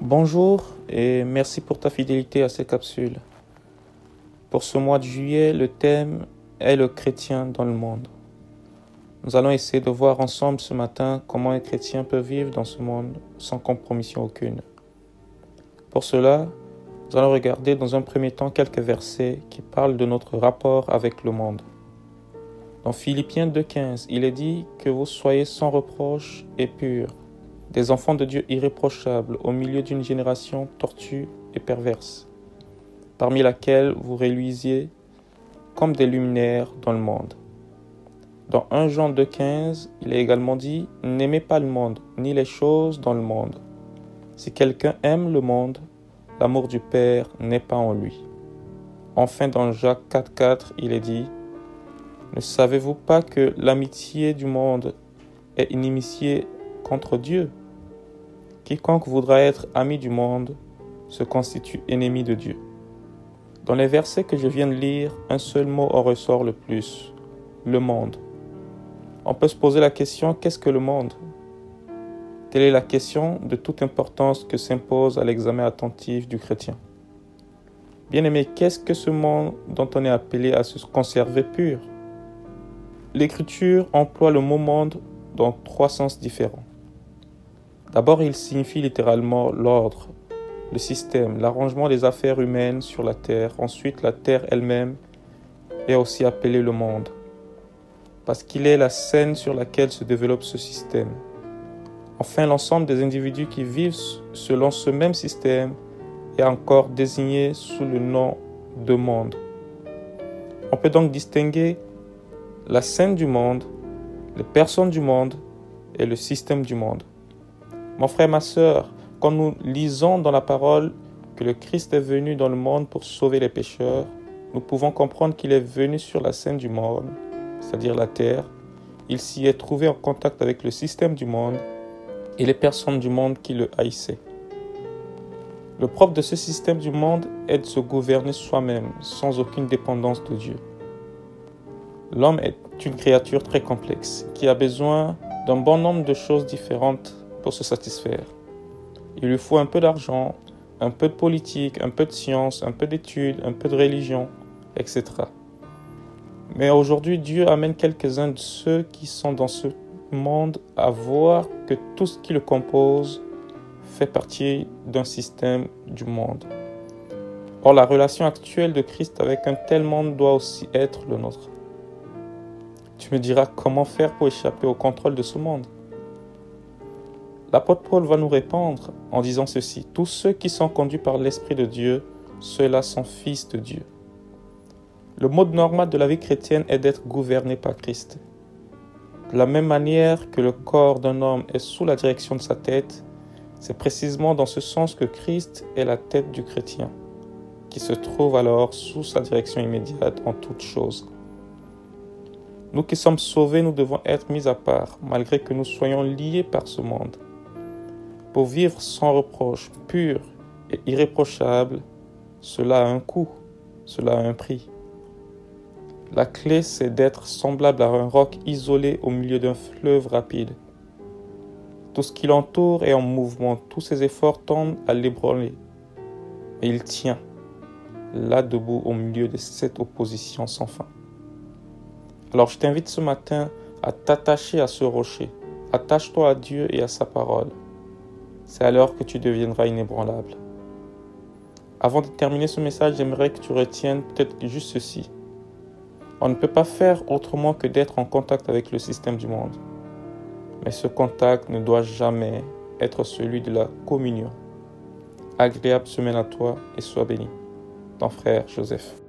Bonjour et merci pour ta fidélité à ces capsules. Pour ce mois de juillet, le thème est le chrétien dans le monde. Nous allons essayer de voir ensemble ce matin comment un chrétien peut vivre dans ce monde sans compromission aucune. Pour cela, nous allons regarder dans un premier temps quelques versets qui parlent de notre rapport avec le monde. Dans Philippiens 2.15, il est dit que vous soyez sans reproche et purs, des enfants de Dieu irréprochables au milieu d'une génération tortue et perverse, parmi laquelle vous réluisiez comme des luminaires dans le monde. Dans 1 Jean 2.15, il est également dit N'aimez pas le monde, ni les choses dans le monde. Si quelqu'un aime le monde, l'amour du Père n'est pas en lui. Enfin, dans Jacques 4.4, il est dit ne savez-vous pas que l'amitié du monde est inimitié contre Dieu? Quiconque voudra être ami du monde se constitue ennemi de Dieu. Dans les versets que je viens de lire, un seul mot en ressort le plus, le monde. On peut se poser la question, qu'est-ce que le monde? Telle est la question de toute importance que s'impose à l'examen attentif du chrétien. Bien aimé, qu'est-ce que ce monde dont on est appelé à se conserver pur? L'écriture emploie le mot monde dans trois sens différents. D'abord, il signifie littéralement l'ordre, le système, l'arrangement des affaires humaines sur la terre. Ensuite, la terre elle-même est aussi appelée le monde, parce qu'il est la scène sur laquelle se développe ce système. Enfin, l'ensemble des individus qui vivent selon ce même système est encore désigné sous le nom de monde. On peut donc distinguer la scène du monde, les personnes du monde et le système du monde. Mon frère, ma sœur, quand nous lisons dans la parole que le Christ est venu dans le monde pour sauver les pécheurs, nous pouvons comprendre qu'il est venu sur la scène du monde, c'est-à-dire la terre. Il s'y est trouvé en contact avec le système du monde et les personnes du monde qui le haïssaient. Le propre de ce système du monde est de se gouverner soi-même, sans aucune dépendance de Dieu. L'homme est une créature très complexe qui a besoin d'un bon nombre de choses différentes pour se satisfaire. Il lui faut un peu d'argent, un peu de politique, un peu de science, un peu d'études, un peu de religion, etc. Mais aujourd'hui, Dieu amène quelques-uns de ceux qui sont dans ce monde à voir que tout ce qui le compose fait partie d'un système du monde. Or, la relation actuelle de Christ avec un tel monde doit aussi être le nôtre. Tu me diras comment faire pour échapper au contrôle de ce monde. L'apôtre Paul va nous répondre en disant ceci. Tous ceux qui sont conduits par l'Esprit de Dieu, ceux-là sont fils de Dieu. Le mode normal de la vie chrétienne est d'être gouverné par Christ. De la même manière que le corps d'un homme est sous la direction de sa tête, c'est précisément dans ce sens que Christ est la tête du chrétien, qui se trouve alors sous sa direction immédiate en toutes choses. Nous qui sommes sauvés, nous devons être mis à part, malgré que nous soyons liés par ce monde. Pour vivre sans reproche, pur et irréprochable, cela a un coût, cela a un prix. La clé, c'est d'être semblable à un roc isolé au milieu d'un fleuve rapide. Tout ce qui l'entoure est en mouvement, tous ses efforts tendent à l'ébranler. Mais il tient, là debout au milieu de cette opposition sans fin. Alors je t'invite ce matin à t'attacher à ce rocher. Attache-toi à Dieu et à sa parole. C'est alors que tu deviendras inébranlable. Avant de terminer ce message, j'aimerais que tu retiennes peut-être juste ceci. On ne peut pas faire autrement que d'être en contact avec le système du monde. Mais ce contact ne doit jamais être celui de la communion. Agréable semaine à toi et sois béni. Ton frère Joseph.